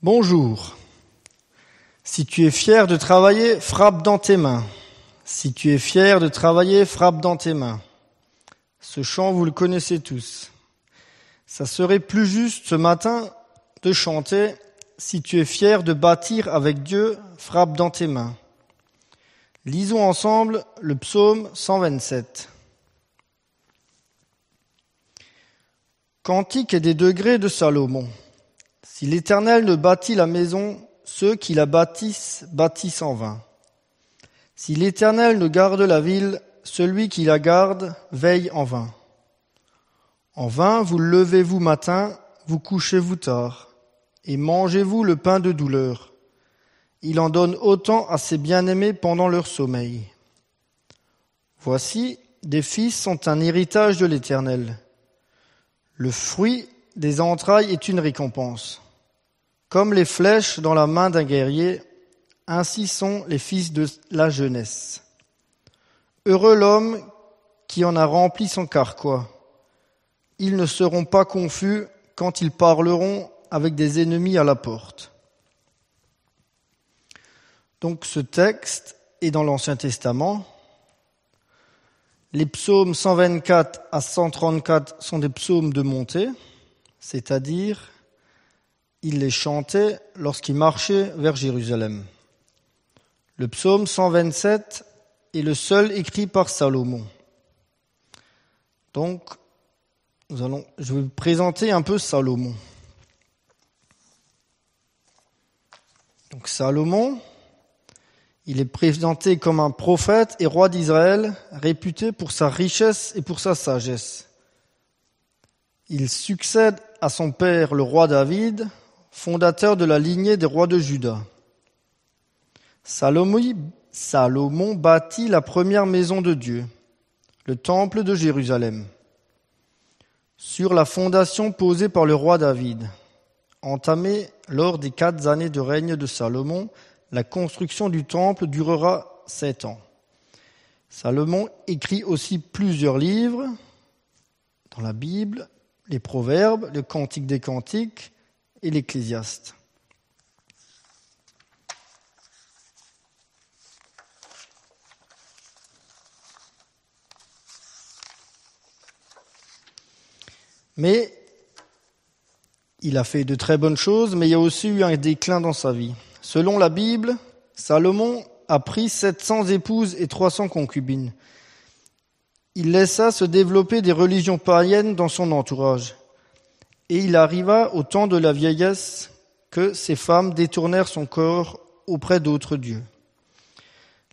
Bonjour. Si tu es fier de travailler, frappe dans tes mains. Si tu es fier de travailler, frappe dans tes mains. Ce chant, vous le connaissez tous. Ça serait plus juste ce matin de chanter Si tu es fier de bâtir avec Dieu, frappe dans tes mains. Lisons ensemble le psaume 127. Cantique et des degrés de Salomon. Si l'Éternel ne bâtit la maison, ceux qui la bâtissent bâtissent en vain. Si l'Éternel ne garde la ville, celui qui la garde veille en vain. En vain vous levez-vous matin, vous couchez-vous tard, et mangez-vous le pain de douleur. Il en donne autant à ses bien-aimés pendant leur sommeil. Voici, des fils sont un héritage de l'Éternel. Le fruit des entrailles est une récompense. Comme les flèches dans la main d'un guerrier, ainsi sont les fils de la jeunesse. Heureux l'homme qui en a rempli son carquois. Ils ne seront pas confus quand ils parleront avec des ennemis à la porte. Donc ce texte est dans l'Ancien Testament. Les psaumes 124 à 134 sont des psaumes de montée, c'est-à-dire il les chantait lorsqu'il marchait vers Jérusalem. Le psaume 127 est le seul écrit par Salomon. Donc, nous allons, je vais vous présenter un peu Salomon. Donc, Salomon, il est présenté comme un prophète et roi d'Israël, réputé pour sa richesse et pour sa sagesse. Il succède à son père, le roi David, fondateur de la lignée des rois de Juda. Salomon, bâtit la première maison de Dieu, le temple de Jérusalem, sur la fondation posée par le roi David. Entamée lors des quatre années de règne de Salomon, la construction du temple durera sept ans. Salomon écrit aussi plusieurs livres dans la Bible, les Proverbes, le Cantique des Cantiques, et l'Ecclésiaste. Mais il a fait de très bonnes choses, mais il y a aussi eu un déclin dans sa vie. Selon la Bible, Salomon a pris 700 épouses et 300 concubines. Il laissa se développer des religions païennes dans son entourage. Et il arriva au temps de la vieillesse que ces femmes détournèrent son corps auprès d'autres dieux.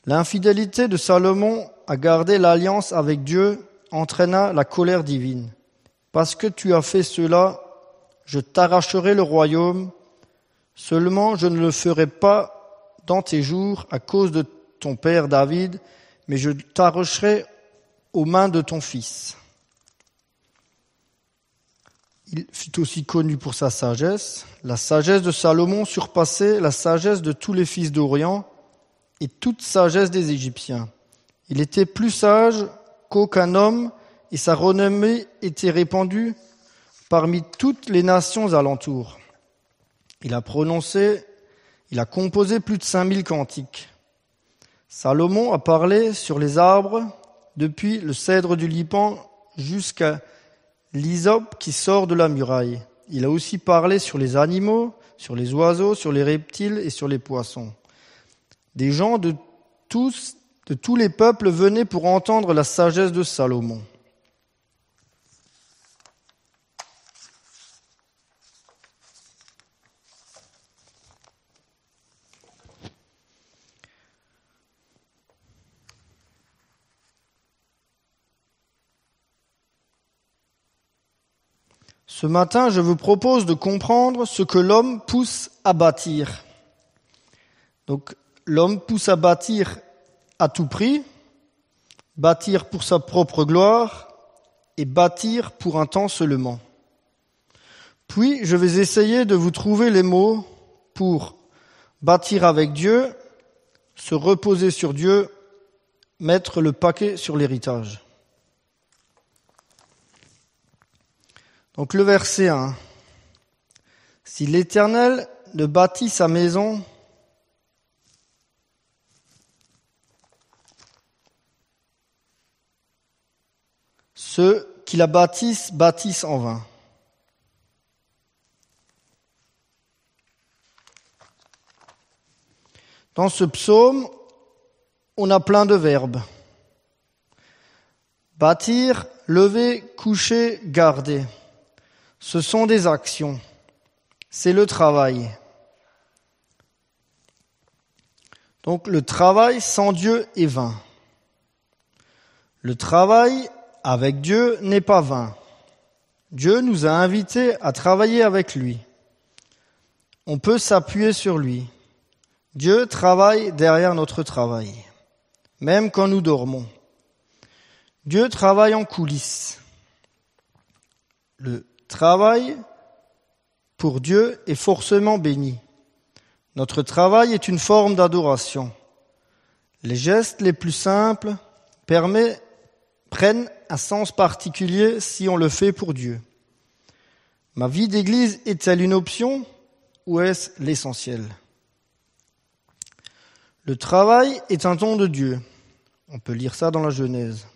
L'infidélité de Salomon à garder l'alliance avec Dieu entraîna la colère divine. Parce que tu as fait cela, je t'arracherai le royaume, seulement je ne le ferai pas dans tes jours à cause de ton père David, mais je t'arracherai aux mains de ton fils. Il fut aussi connu pour sa sagesse. La sagesse de Salomon surpassait la sagesse de tous les fils d'Orient et toute sagesse des Égyptiens. Il était plus sage qu'aucun homme et sa renommée était répandue parmi toutes les nations alentours. Il a prononcé, il a composé plus de 5000 cantiques. Salomon a parlé sur les arbres depuis le cèdre du Liban jusqu'à l'hysope qui sort de la muraille. Il a aussi parlé sur les animaux, sur les oiseaux, sur les reptiles et sur les poissons. Des gens de tous, de tous les peuples venaient pour entendre la sagesse de Salomon. Ce matin, je vous propose de comprendre ce que l'homme pousse à bâtir. Donc, l'homme pousse à bâtir à tout prix, bâtir pour sa propre gloire et bâtir pour un temps seulement. Puis, je vais essayer de vous trouver les mots pour bâtir avec Dieu, se reposer sur Dieu, mettre le paquet sur l'héritage. Donc le verset 1. Si l'Éternel ne bâtit sa maison Ceux qui la bâtissent bâtissent en vain. Dans ce psaume, on a plein de verbes. Bâtir, lever, coucher, garder. Ce sont des actions. C'est le travail. Donc le travail sans Dieu est vain. Le travail avec Dieu n'est pas vain. Dieu nous a invités à travailler avec lui. On peut s'appuyer sur lui. Dieu travaille derrière notre travail, même quand nous dormons. Dieu travaille en coulisses. Le travail pour Dieu est forcément béni. Notre travail est une forme d'adoration. Les gestes les plus simples prennent un sens particulier si on le fait pour Dieu. Ma vie d'église est-elle une option ou est-ce l'essentiel? Le travail est un don de Dieu. On peut lire ça dans la Genèse.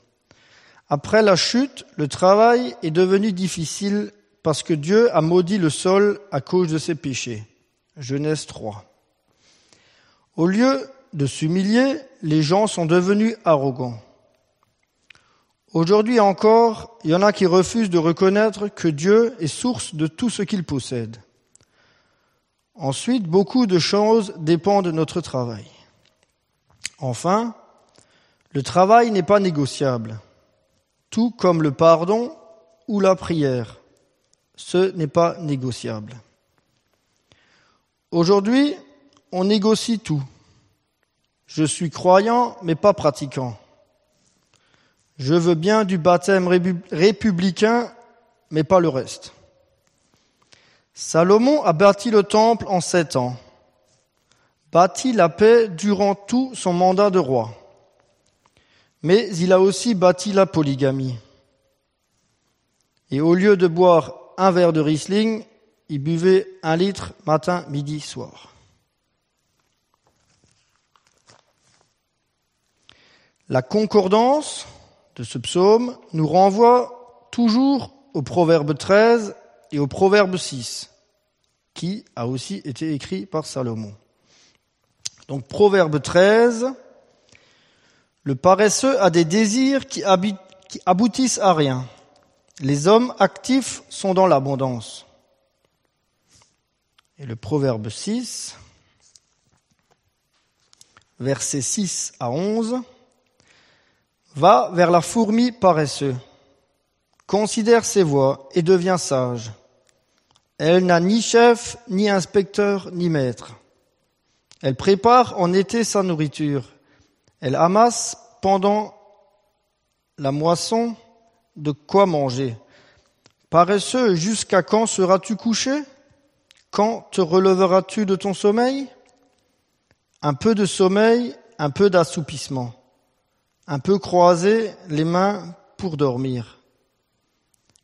Après la chute, le travail est devenu difficile parce que Dieu a maudit le sol à cause de ses péchés. Genèse 3. Au lieu de s'humilier, les gens sont devenus arrogants. Aujourd'hui encore, il y en a qui refusent de reconnaître que Dieu est source de tout ce qu'ils possèdent. Ensuite, beaucoup de choses dépendent de notre travail. Enfin, le travail n'est pas négociable, tout comme le pardon ou la prière. Ce n'est pas négociable. Aujourd'hui, on négocie tout. Je suis croyant, mais pas pratiquant. Je veux bien du baptême républicain, mais pas le reste. Salomon a bâti le temple en sept ans, bâti la paix durant tout son mandat de roi. Mais il a aussi bâti la polygamie. Et au lieu de boire un verre de Riesling, il buvait un litre matin, midi, soir. La concordance de ce psaume nous renvoie toujours au Proverbe 13 et au Proverbe 6, qui a aussi été écrit par Salomon. Donc Proverbe 13, le paresseux a des désirs qui, qui aboutissent à rien. Les hommes actifs sont dans l'abondance. Et le Proverbe 6, versets 6 à 11, Va vers la fourmi paresseux. Considère ses voies et deviens sage. Elle n'a ni chef, ni inspecteur, ni maître. Elle prépare en été sa nourriture. Elle amasse pendant la moisson de quoi manger. Paresseux, jusqu'à quand seras-tu couché? Quand te releveras-tu de ton sommeil? Un peu de sommeil, un peu d'assoupissement un peu croiser les mains pour dormir.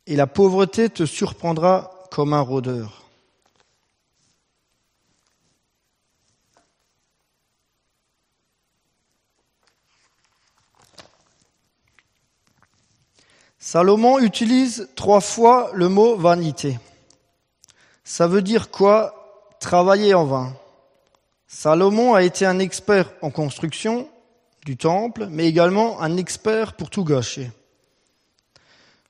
Et la pauvreté te surprendra comme un rôdeur. Salomon utilise trois fois le mot vanité. Ça veut dire quoi? Travailler en vain. Salomon a été un expert en construction du temple, mais également un expert pour tout gâcher.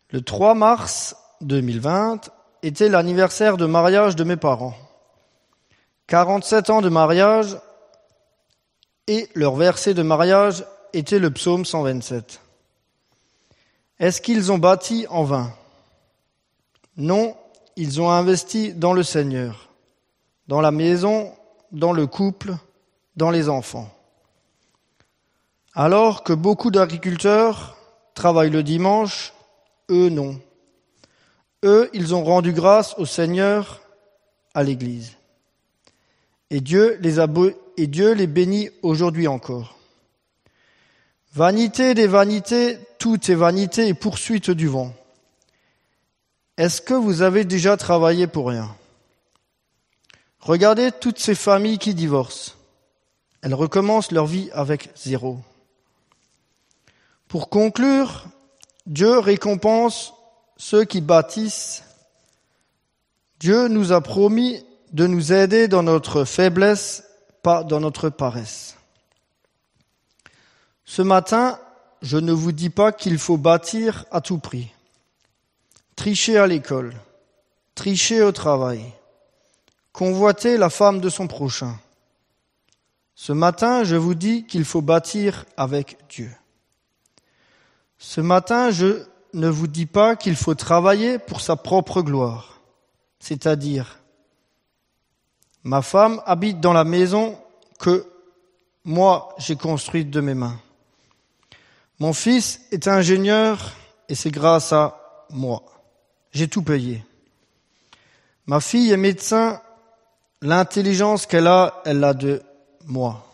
Le 3 mars 2020 était l'anniversaire de mariage de mes parents. 47 ans de mariage et leur verset de mariage était le psaume 127. Est-ce qu'ils ont bâti en vain? Non, ils ont investi dans le Seigneur, dans la maison, dans le couple, dans les enfants. Alors que beaucoup d'agriculteurs travaillent le dimanche, eux non. Eux, ils ont rendu grâce au Seigneur à l'Église. Et Dieu les a et Dieu les bénit aujourd'hui encore. Vanité des vanités, tout est vanité et poursuite du vent. Est-ce que vous avez déjà travaillé pour rien? Regardez toutes ces familles qui divorcent. Elles recommencent leur vie avec zéro. Pour conclure, Dieu récompense ceux qui bâtissent. Dieu nous a promis de nous aider dans notre faiblesse, pas dans notre paresse. Ce matin, je ne vous dis pas qu'il faut bâtir à tout prix, tricher à l'école, tricher au travail, convoiter la femme de son prochain. Ce matin, je vous dis qu'il faut bâtir avec Dieu. Ce matin, je ne vous dis pas qu'il faut travailler pour sa propre gloire, c'est-à-dire ma femme habite dans la maison que moi j'ai construite de mes mains. Mon fils est ingénieur et c'est grâce à moi. J'ai tout payé. Ma fille est médecin, l'intelligence qu'elle a, elle l'a de moi.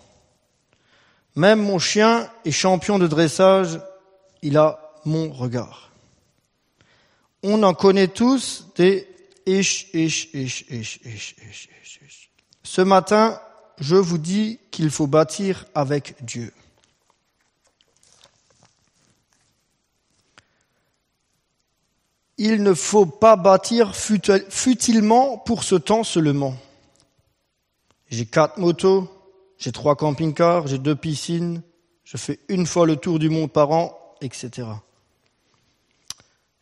Même mon chien est champion de dressage, il a mon regard. On en connaît tous des ish, ish, ish, ish, ish, ish, ish. Ce matin, je vous dis qu'il faut bâtir avec Dieu. Il ne faut pas bâtir futilement pour ce temps seulement. J'ai quatre motos, j'ai trois camping-cars, j'ai deux piscines, je fais une fois le tour du monde par an, etc.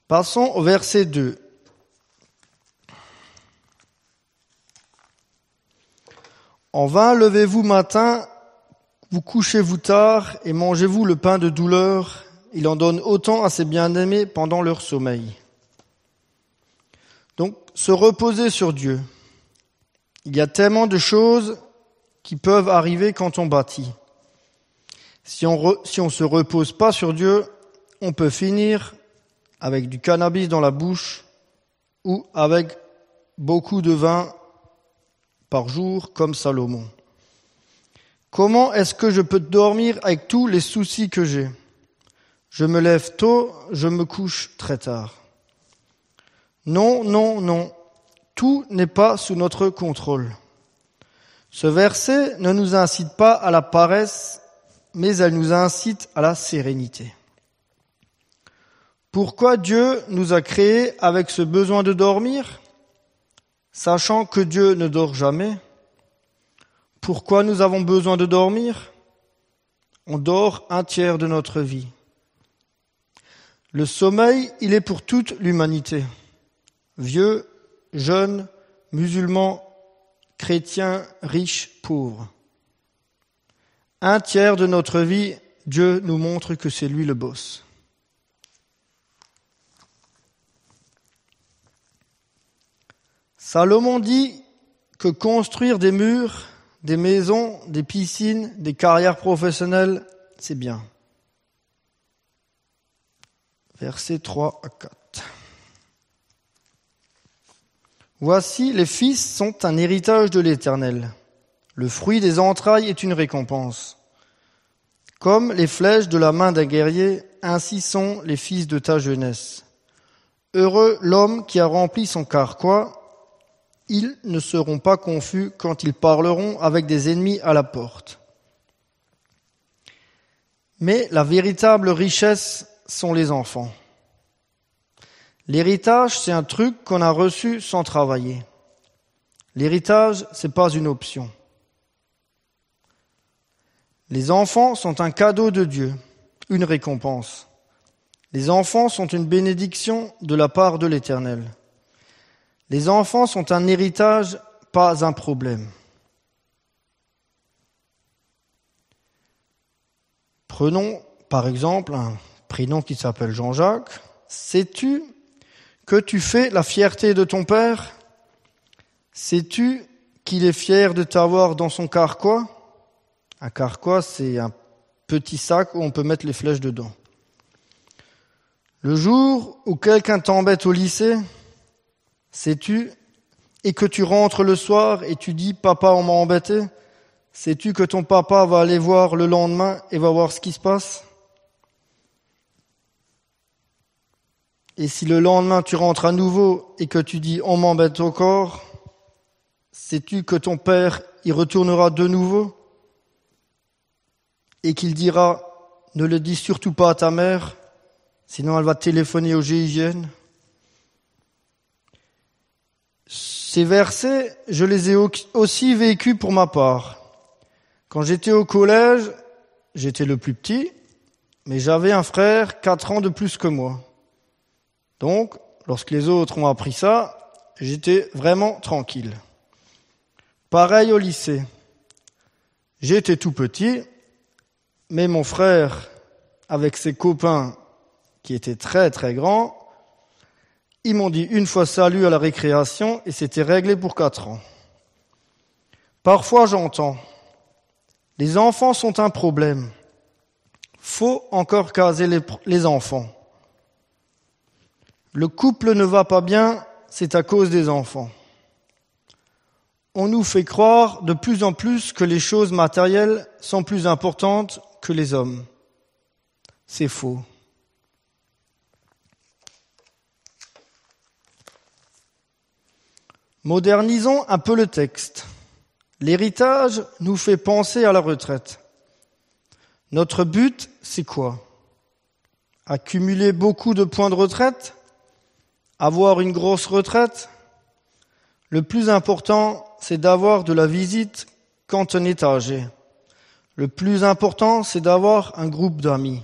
Passons au verset 2. En vain levez-vous matin, vous couchez-vous tard et mangez-vous le pain de douleur. Il en donne autant à ses bien-aimés pendant leur sommeil. Se reposer sur Dieu. Il y a tellement de choses qui peuvent arriver quand on bâtit. Si on on se repose pas sur Dieu, on peut finir avec du cannabis dans la bouche ou avec beaucoup de vin par jour comme Salomon. Comment est-ce que je peux dormir avec tous les soucis que j'ai? Je me lève tôt, je me couche très tard. Non, non, non. Tout n'est pas sous notre contrôle. Ce verset ne nous incite pas à la paresse, mais elle nous incite à la sérénité. Pourquoi Dieu nous a créés avec ce besoin de dormir, sachant que Dieu ne dort jamais? Pourquoi nous avons besoin de dormir? On dort un tiers de notre vie. Le sommeil, il est pour toute l'humanité vieux, jeunes, musulmans, chrétiens, riches, pauvres. Un tiers de notre vie, Dieu nous montre que c'est lui le boss. Salomon dit que construire des murs, des maisons, des piscines, des carrières professionnelles, c'est bien. Versets 3 à 4. Voici, les fils sont un héritage de l'Éternel. Le fruit des entrailles est une récompense. Comme les flèches de la main d'un guerrier, ainsi sont les fils de ta jeunesse. Heureux l'homme qui a rempli son carquois, ils ne seront pas confus quand ils parleront avec des ennemis à la porte. Mais la véritable richesse sont les enfants. L'héritage, c'est un truc qu'on a reçu sans travailler. L'héritage, c'est pas une option. Les enfants sont un cadeau de Dieu, une récompense. Les enfants sont une bénédiction de la part de l'Éternel. Les enfants sont un héritage, pas un problème. Prenons par exemple un prénom qui s'appelle Jean-Jacques. Sais-tu que tu fais la fierté de ton père? Sais-tu qu'il est fier de t'avoir dans son carquois? Un carquois, c'est un petit sac où on peut mettre les flèches dedans. Le jour où quelqu'un t'embête au lycée, sais-tu, et que tu rentres le soir et tu dis papa on m'a embêté, sais-tu que ton papa va aller voir le lendemain et va voir ce qui se passe? Et si le lendemain tu rentres à nouveau et que tu dis on m'embête corps, Sais-tu que ton père y retournera de nouveau? Et qu'il dira ne le dis surtout pas à ta mère, sinon elle va téléphoner au GIGN Ces versets, je les ai aussi vécus pour ma part. Quand j'étais au collège, j'étais le plus petit, mais j'avais un frère quatre ans de plus que moi. Donc, lorsque les autres ont appris ça, j'étais vraiment tranquille. Pareil au lycée. J'étais tout petit, mais mon frère, avec ses copains qui étaient très très grands, ils m'ont dit une fois salut à la récréation et c'était réglé pour quatre ans. Parfois j'entends, les enfants sont un problème. Faut encore caser les, les enfants. Le couple ne va pas bien, c'est à cause des enfants. On nous fait croire de plus en plus que les choses matérielles sont plus importantes que les hommes. C'est faux. Modernisons un peu le texte. L'héritage nous fait penser à la retraite. Notre but, c'est quoi? Accumuler beaucoup de points de retraite? Avoir une grosse retraite Le plus important, c'est d'avoir de la visite quand on est âgé. Le plus important, c'est d'avoir un groupe d'amis.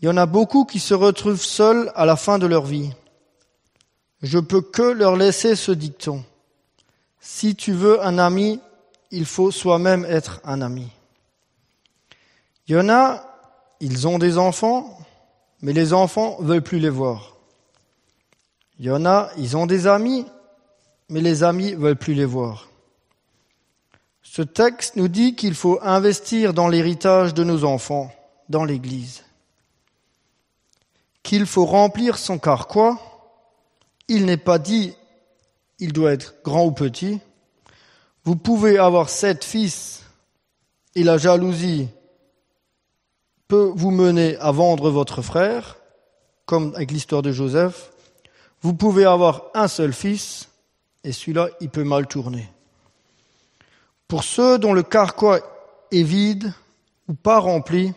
Il y en a beaucoup qui se retrouvent seuls à la fin de leur vie. Je peux que leur laisser ce dicton. Si tu veux un ami, il faut soi-même être un ami. Il y en a, ils ont des enfants, mais les enfants veulent plus les voir. Il y en a, ils ont des amis, mais les amis veulent plus les voir. Ce texte nous dit qu'il faut investir dans l'héritage de nos enfants, dans l'Église. Qu'il faut remplir son carquois. Il n'est pas dit il doit être grand ou petit. Vous pouvez avoir sept fils et la jalousie peut vous mener à vendre votre frère, comme avec l'histoire de Joseph. Vous pouvez avoir un seul fils et celui-là, il peut mal tourner. Pour ceux dont le carquois est vide ou pas rempli,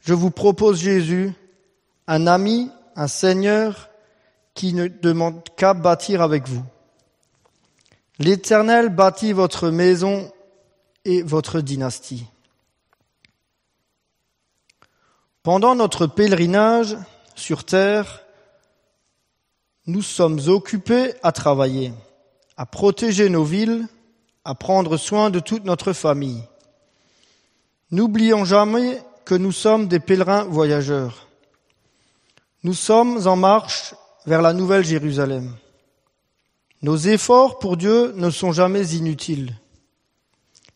je vous propose Jésus, un ami, un Seigneur qui ne demande qu'à bâtir avec vous. L'Éternel bâtit votre maison et votre dynastie. Pendant notre pèlerinage sur terre, nous sommes occupés à travailler, à protéger nos villes, à prendre soin de toute notre famille. N'oublions jamais que nous sommes des pèlerins voyageurs. Nous sommes en marche vers la nouvelle Jérusalem. Nos efforts pour Dieu ne sont jamais inutiles.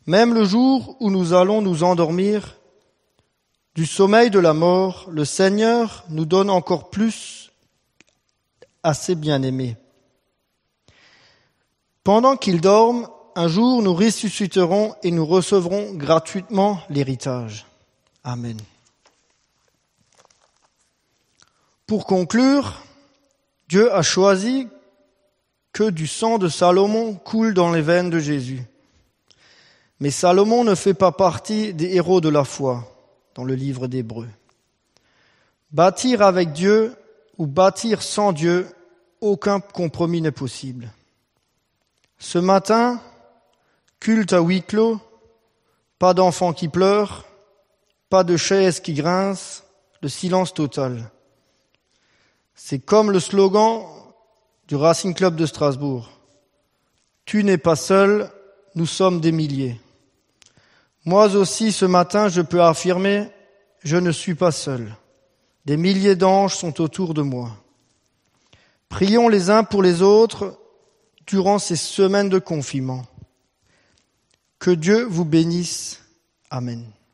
Même le jour où nous allons nous endormir, du sommeil de la mort, le Seigneur nous donne encore plus à ses bien-aimés. Pendant qu'ils dorment, un jour nous ressusciterons et nous recevrons gratuitement l'héritage. Amen. Pour conclure, Dieu a choisi que du sang de Salomon coule dans les veines de Jésus. Mais Salomon ne fait pas partie des héros de la foi dans le livre d'Hébreu. Bâtir avec Dieu ou bâtir sans Dieu, aucun compromis n'est possible. Ce matin, Culte à huis clos, pas d'enfants qui pleurent, pas de chaises qui grincent, le silence total. C'est comme le slogan du Racing Club de Strasbourg. Tu n'es pas seul, nous sommes des milliers. Moi aussi, ce matin, je peux affirmer, je ne suis pas seul. Des milliers d'anges sont autour de moi. Prions les uns pour les autres durant ces semaines de confinement. Que Dieu vous bénisse. Amen.